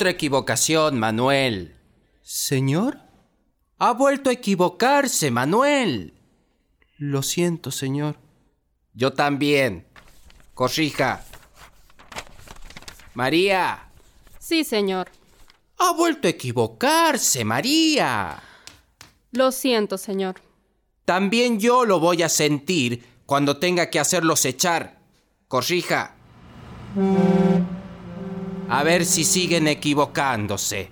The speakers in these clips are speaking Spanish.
Otra equivocación, Manuel. ¿Señor? Ha vuelto a equivocarse, Manuel. Lo siento, señor. Yo también. Corrija. María. Sí, señor. Ha vuelto a equivocarse, María. Lo siento, señor. También yo lo voy a sentir cuando tenga que hacerlos echar. Corrija. A ver si siguen equivocándose.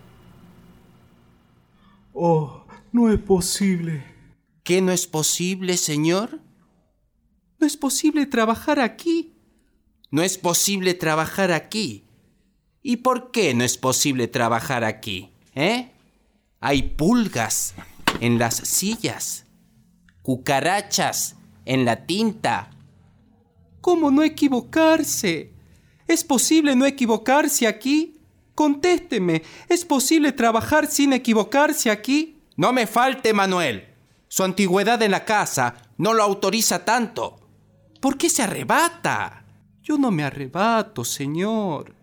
Oh, no es posible. ¿Qué no es posible, señor? No es posible trabajar aquí. No es posible trabajar aquí. ¿Y por qué no es posible trabajar aquí? ¿Eh? Hay pulgas en las sillas, cucarachas en la tinta. ¿Cómo no equivocarse? ¿Es posible no equivocarse aquí? Contésteme, ¿es posible trabajar sin equivocarse aquí? No me falte, Manuel. Su antigüedad en la casa no lo autoriza tanto. ¿Por qué se arrebata? Yo no me arrebato, señor.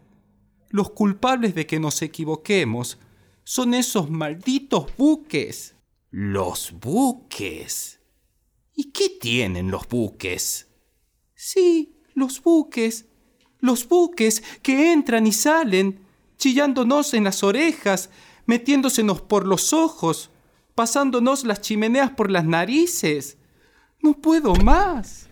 Los culpables de que nos equivoquemos son esos malditos buques. Los buques. ¿Y qué tienen los buques? Sí, los buques. Los buques que entran y salen, chillándonos en las orejas, metiéndosenos por los ojos, pasándonos las chimeneas por las narices. No puedo más.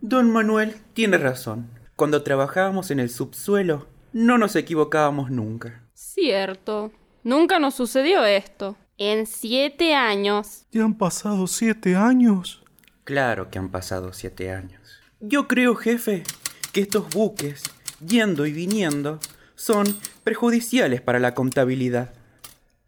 Don Manuel tiene razón. Cuando trabajábamos en el subsuelo, no nos equivocábamos nunca. Cierto. Nunca nos sucedió esto. En siete años. ¿Ya han pasado siete años? Claro que han pasado siete años. Yo creo, jefe, que estos buques, yendo y viniendo, son perjudiciales para la contabilidad.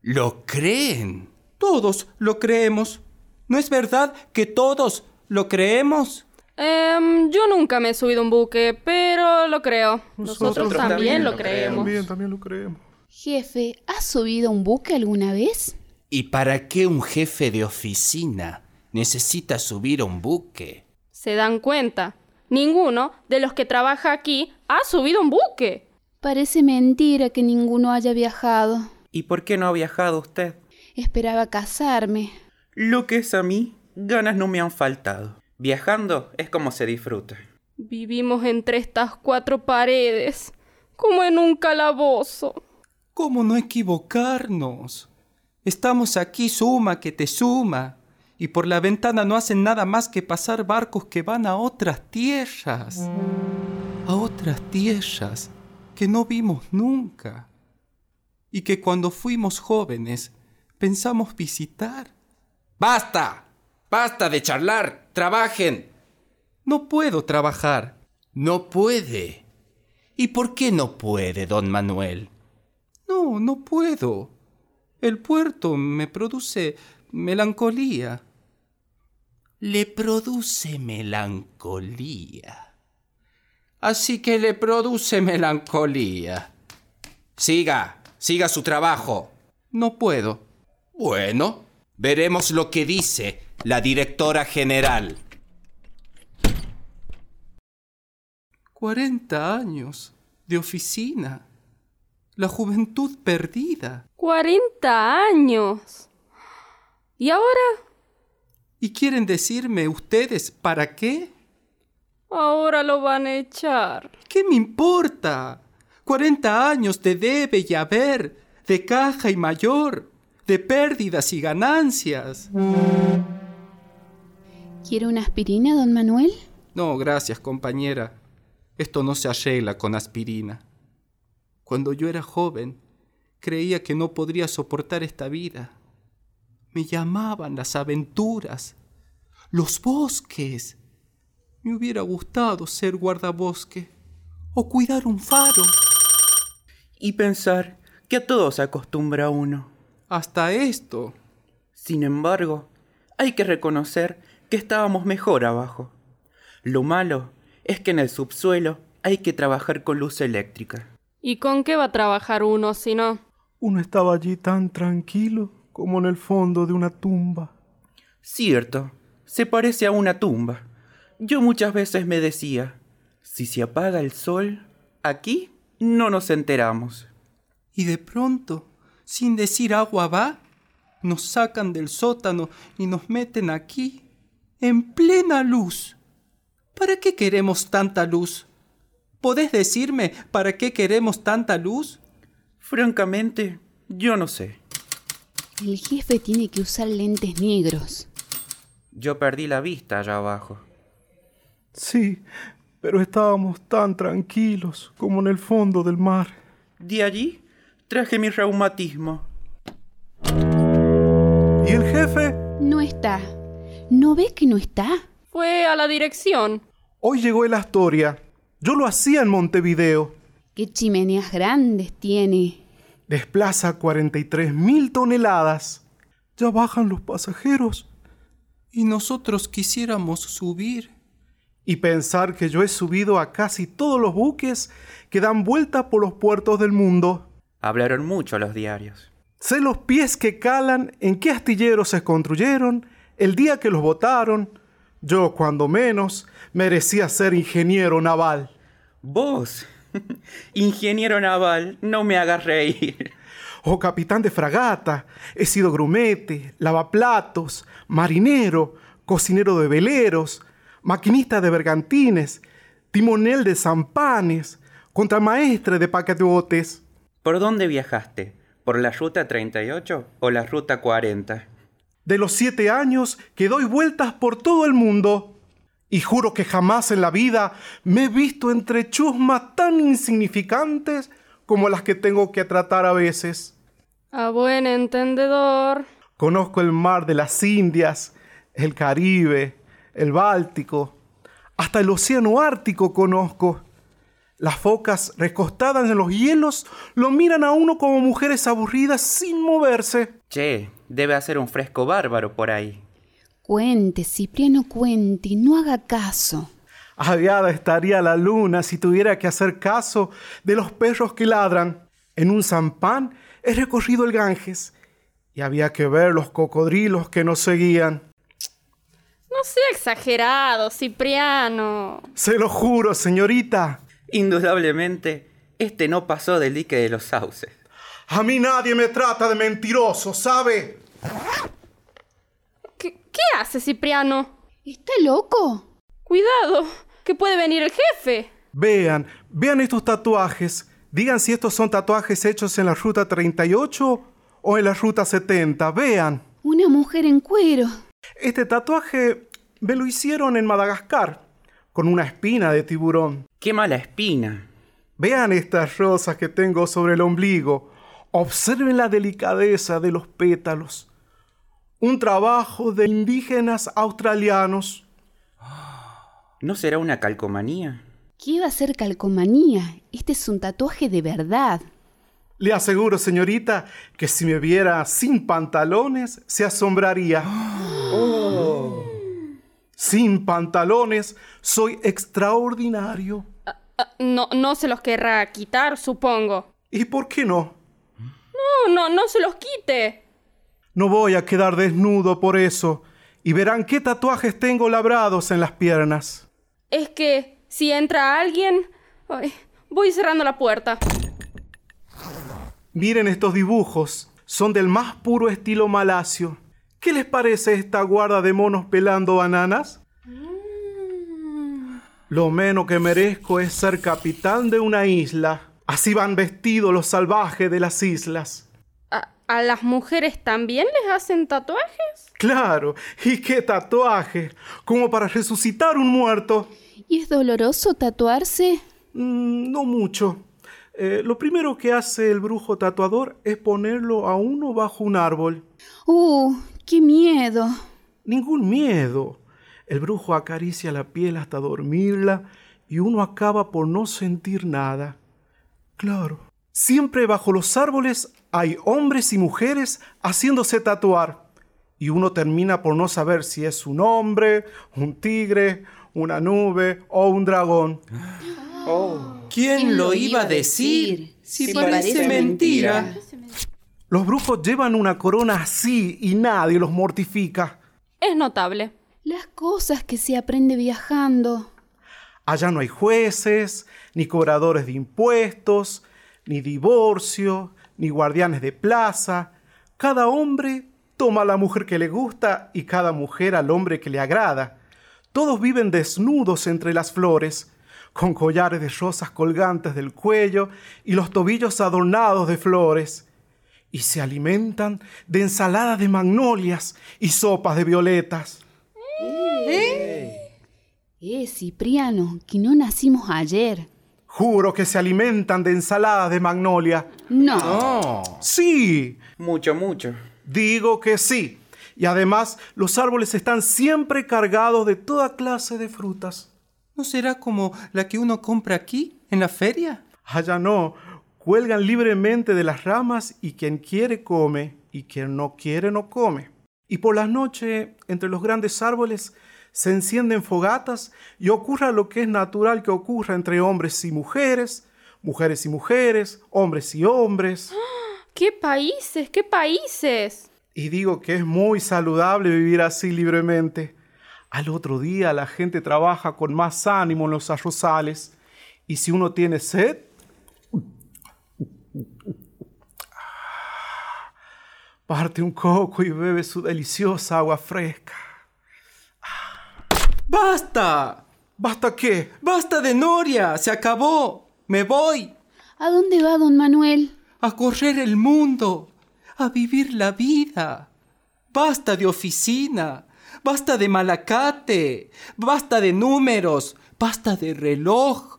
¿Lo creen? Todos lo creemos. ¿No es verdad que todos lo creemos? Em, yo nunca me he subido a un buque, pero lo creo. Nosotros, también, también lo lo creemos. También, también lo creemos. Jefe, ¿has subido a un buque alguna vez? ¿Y para qué un jefe de oficina necesita subir a un buque? ¿Se dan cuenta? Ninguno de los que trabaja aquí ha subido un buque. Parece mentira que ninguno haya viajado. ¿Y por qué no ha viajado usted? Esperaba casarme. Lo que es a mí, ganas no me han faltado. Viajando es como se disfruta. Vivimos entre estas cuatro paredes, como en un calabozo. ¿Cómo no equivocarnos? Estamos aquí suma que te suma, y por la ventana no hacen nada más que pasar barcos que van a otras tierras. A otras tierras que no vimos nunca. Y que cuando fuimos jóvenes pensamos visitar. ¡Basta! ¡Basta de charlar! ¡Trabajen! No puedo trabajar. No puede. ¿Y por qué no puede, don Manuel? No, no puedo. El puerto me produce melancolía. Le produce melancolía. Así que le produce melancolía. Siga, siga su trabajo. No puedo. Bueno, veremos lo que dice la directora general. Cuarenta años de oficina. La juventud perdida. ¡Cuarenta años! ¿Y ahora? ¿Y quieren decirme ustedes para qué? Ahora lo van a echar. ¿Qué me importa? Cuarenta años de debe y haber, de caja y mayor, de pérdidas y ganancias. ¿Quiere una aspirina, don Manuel? No, gracias, compañera. Esto no se arregla con aspirina. Cuando yo era joven, creía que no podría soportar esta vida. Me llamaban las aventuras, los bosques. Me hubiera gustado ser guardabosque o cuidar un faro. Y pensar que a todo se acostumbra uno. Hasta esto. Sin embargo, hay que reconocer que estábamos mejor abajo. Lo malo es que en el subsuelo hay que trabajar con luz eléctrica. ¿Y con qué va a trabajar uno si no? Uno estaba allí tan tranquilo como en el fondo de una tumba. Cierto, se parece a una tumba. Yo muchas veces me decía, si se apaga el sol, aquí no nos enteramos. Y de pronto, sin decir agua va, nos sacan del sótano y nos meten aquí, en plena luz. ¿Para qué queremos tanta luz? ¿Podés decirme para qué queremos tanta luz? Francamente, yo no sé. El jefe tiene que usar lentes negros. Yo perdí la vista allá abajo. Sí, pero estábamos tan tranquilos como en el fondo del mar. De allí traje mi reumatismo. ¿Y el jefe? No está. ¿No ves que no está? Fue a la dirección. Hoy llegó el Astoria. Yo lo hacía en Montevideo. ¿Qué chimeneas grandes tiene? Desplaza 43 mil toneladas. Ya bajan los pasajeros. Y nosotros quisiéramos subir. Y pensar que yo he subido a casi todos los buques que dan vuelta por los puertos del mundo. Hablaron mucho los diarios. Sé los pies que calan, en qué astilleros se construyeron, el día que los votaron. Yo, cuando menos, merecía ser ingeniero naval. Vos, ingeniero naval, no me hagas reír. O capitán de fragata, he sido grumete, lavaplatos, marinero, cocinero de veleros, maquinista de bergantines, timonel de zampanes, contramaestre de paquebotes. ¿Por dónde viajaste? ¿Por la ruta 38 o la ruta 40? De los siete años que doy vueltas por todo el mundo. Y juro que jamás en la vida me he visto entre chusmas tan insignificantes como las que tengo que tratar a veces. A buen entendedor. Conozco el mar de las Indias, el Caribe, el Báltico, hasta el Océano Ártico conozco. Las focas recostadas en los hielos lo miran a uno como mujeres aburridas sin moverse. Che, debe hacer un fresco bárbaro por ahí. Cuente, Cipriano, cuente, no haga caso. Aviada estaría la luna si tuviera que hacer caso de los perros que ladran. En un zampán he recorrido el Ganges y había que ver los cocodrilos que nos seguían. No sea exagerado, Cipriano. Se lo juro, señorita. Indudablemente, este no pasó del dique de los sauces. A mí nadie me trata de mentiroso, ¿sabe? ¿Qué, hace, Cipriano? ¿Está loco? Cuidado, que puede venir el jefe. Vean, vean estos tatuajes. Digan si estos son tatuajes hechos en la ruta 38 o en la ruta 70. Vean. Una mujer en cuero. Este tatuaje me lo hicieron en Madagascar, con una espina de tiburón. ¡Qué mala espina! Vean estas rosas que tengo sobre el ombligo. Observen la delicadeza de los pétalos. Un trabajo de indígenas australianos. ¿No será una calcomanía? ¿Qué va a ser calcomanía? Este es un tatuaje de verdad. Le aseguro, señorita, que si me viera sin pantalones, se asombraría. Sin pantalones, soy extraordinario. Ah, no, no se los querrá quitar, supongo. ¿Y por qué no? No, no, no se los quite. No voy a quedar desnudo por eso. Y verán qué tatuajes tengo labrados en las piernas. Es que si entra alguien... Ay, voy cerrando la puerta. Miren estos dibujos. Son del más puro estilo malacio. ¿Qué les parece esta guarda de monos pelando bananas? Lo menos que merezco es ser capitán de una isla. Así van vestidos los salvajes de las islas. ¿A, las mujeres también les hacen tatuajes? Claro, y qué tatuaje, como para resucitar un muerto. ¿Y es doloroso tatuarse? Mm, no mucho. Eh, lo primero que hace el brujo tatuador es ponerlo a uno bajo un árbol. ¡Uh! ¡Qué miedo! Ningún miedo. El brujo acaricia la piel hasta dormirla y uno acaba por no sentir nada. Claro. Siempre bajo los árboles hay hombres y mujeres haciéndose tatuar. Y uno termina por no saber si es un hombre, un tigre, una nube o un dragón. ¿Quién lo iba a decir? Si parece mentira. Los brujos llevan una corona así y nadie los mortifica. Es notable. Las cosas que se aprende viajando. Allá no hay jueces, ni cobradores de impuestos, ni divorcio, ni guardianes de plaza. Cada hombre toma a la mujer que le gusta y cada mujer al hombre que le agrada. Todos viven desnudos entre las flores, con collares de rosas colgantes del cuello y los tobillos adornados de flores, y se alimentan de ensaladas de magnolias y sopas de violetas. Eh, Cipriano, que no nacimos ayer. Juro que se alimentan de ensaladas de magnolia. No. No. Sí, Mucho, mucho. digo que sí. Y además los árboles están siempre cargados de toda clase de frutas. ¿No será como la que uno compra aquí, en la feria? Allá no, cuelgan libremente de las ramas y quien quiere come y quien no quiere no come. Y por las noches, entre los grandes árboles, se encienden fogatas y ocurra lo que es natural que ocurra entre hombres y mujeres, mujeres y mujeres, hombres y hombres. ¡Qué países! ¡Qué países! Y digo que es muy saludable vivir así libremente. Al otro día la gente trabaja con más ánimo en los arrozales. Y si uno tiene sed, parte un coco y bebe su deliciosa agua fresca. ¡Basta! ¿Basta qué? ¡Basta de Noria! ¡Se acabó! ¡Me voy! ¿A dónde va don Manuel? A correr el mundo, a vivir la vida. Basta de oficina, basta de malacate, basta de números, basta de reloj,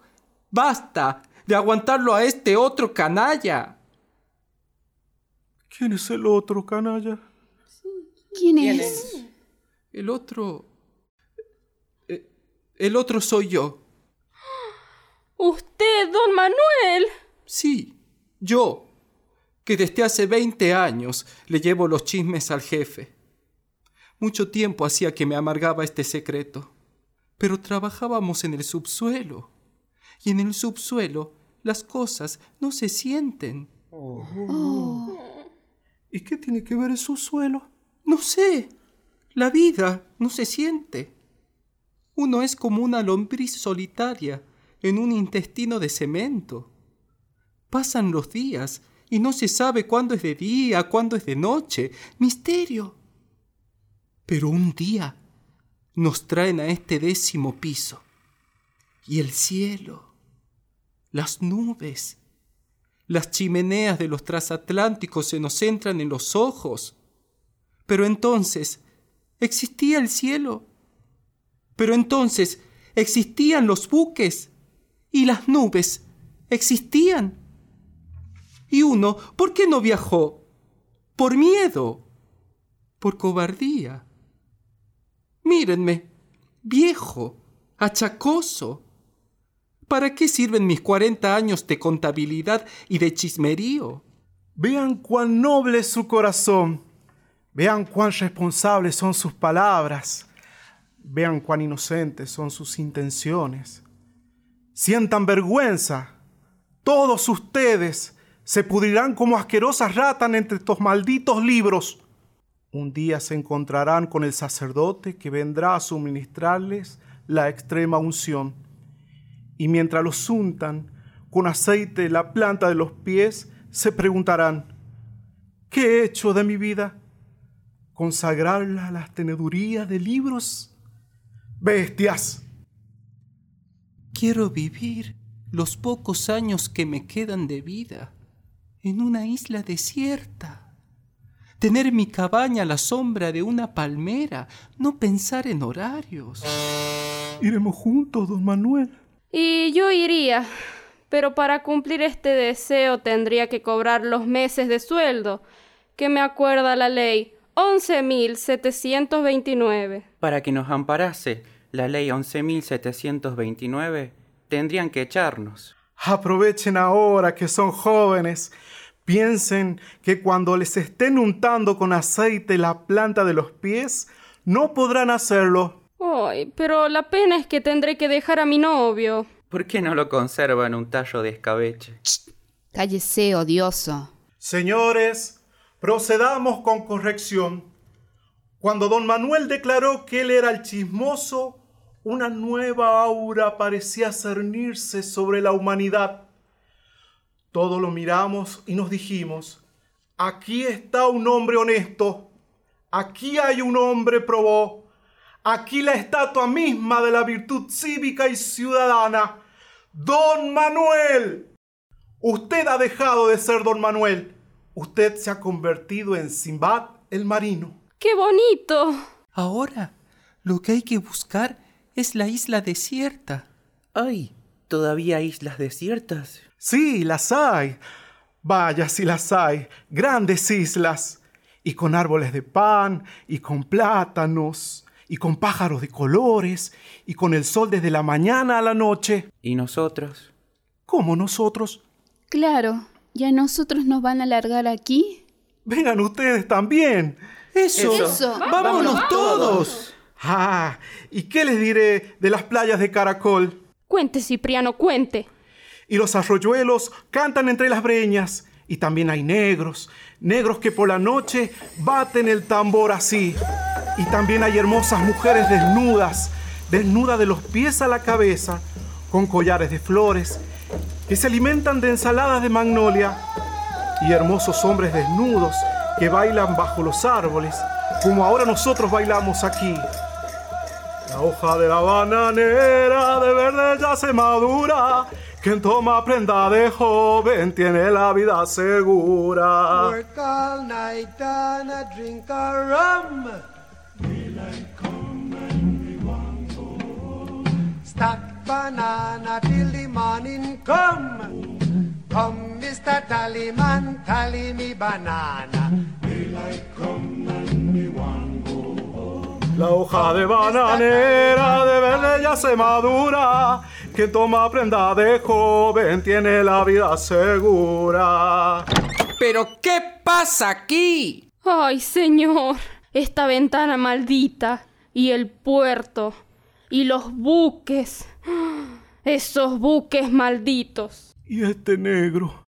basta de aguantarlo a este otro canalla. ¿Quién es el otro canalla? ¿Quién, es? El otro... El otro soy yo. ¡Usted, don Manuel! Sí, yo, que desde hace 20 años le llevo los chismes al jefe. Mucho tiempo hacía que me amargaba este secreto, pero trabajábamos en el subsuelo, y en el subsuelo las cosas no se sienten. ¿Y qué tiene que ver el subsuelo? No sé, la vida no se siente. Uno es como una lombriz solitaria en un intestino de cemento. Pasan los días y no se sabe cuándo es de día, cuándo es de noche. Misterio. Pero un día nos traen a este décimo piso. Y el cielo, las nubes, las chimeneas de los transatlánticos se nos entran en los ojos. Pero entonces, ¿existía el cielo? Pero entonces, ¿existían los buques? ¿Y las nubes? ¿Existían? Y uno, ¿por qué no viajó? Por miedo. Por cobardía. Mírenme, viejo, achacoso. ¿Para qué sirven mis 40 años de contabilidad y de chismerío? Vean cuán noble es su corazón. Vean cuán responsables son sus palabras. Vean cuán inocentes son sus intenciones. Sientan vergüenza. Todos ustedes se pudrirán como asquerosas ratas entre estos malditos libros. Un día se encontrarán con el sacerdote que vendrá a suministrarles la extrema unción. Y mientras los untan con aceite la planta de los pies, se preguntarán, ¿qué he hecho de mi vida? ¿Consagrarla a las tenedurías de libros? Bestias. Quiero vivir los pocos años que me quedan de vida en una isla desierta. Tener mi cabaña a la sombra de una palmera, no pensar en horarios. Iremos juntos, don Manuel. Y yo iría, pero para cumplir este deseo tendría que cobrar los meses de sueldo, que me acuerda la ley 11.729. Para que nos amparase la ley 11.729, tendrían que echarnos. Aprovechen ahora que son jóvenes. Piensen que cuando les estén untando con aceite la planta de los pies, no podrán hacerlo. Ay, pero la pena es que tendré que dejar a mi novio. ¿Por qué no lo conservan un tallo de escabeche? Cállese, odioso. Señores, procedamos con corrección. Cuando don Manuel declaró que él era el chismoso, una nueva aura parecía cernirse sobre la humanidad. Todos lo miramos y nos dijimos, aquí está un hombre honesto, aquí hay un hombre probó, aquí la estatua misma de la virtud cívica y ciudadana, Don Manuel. Usted ha dejado de ser Don Manuel, usted se ha convertido en Simbad el marino. ¡Qué bonito! Ahora, lo que hay que buscar es la isla desierta. ¿Hay todavía islas desiertas? Sí, las hay. Vaya si las hay. Grandes islas. Y con árboles de pan, y con plátanos, y con pájaros de colores, y con el sol desde la mañana a la noche. ¿Y nosotros? ¿Cómo nosotros? Claro, ¿ya nosotros nos van a largar aquí? Vengan ustedes también. Eso. Eso. Vámonos todos. Ah, ¿y qué les diré de las playas de Caracol? Cuente, Cipriano, cuente. Y los arroyuelos cantan entre las breñas. Y también hay negros, negros que por la noche baten el tambor así. Y también hay hermosas mujeres desnudas, desnudas de los pies a la cabeza, con collares de flores, que se alimentan de ensaladas de magnolia. Y hermosos hombres desnudos que bailan bajo los árboles, como ahora nosotros bailamos aquí. La hoja de la bananera de verde ya se madura. Quien toma prenda de joven tiene la vida segura. Work all night drink a rum. Banana till the morning come. Come, Mr. Tallyman, tally me banana. La hoja de bananera de verde ya se madura. Quien toma prenda de joven tiene la vida segura. ¿Pero qué pasa aquí? Ay, señor, esta ventana maldita y el puerto y los buques. Esos buques malditos. Y este negro.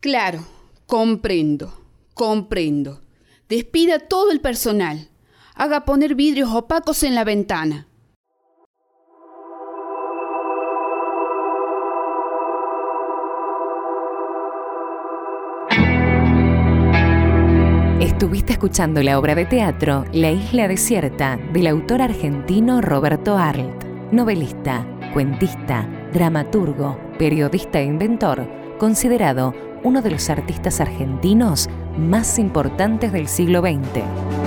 Claro, comprendo, comprendo. Despida todo el personal. Haga poner vidrios opacos en la ventana. Estuviste escuchando la obra de teatro La isla desierta del autor argentino Roberto Arlt, novelista, cuentista, dramaturgo, periodista e inventor, considerado uno de los artistas argentinos más importantes del siglo XX.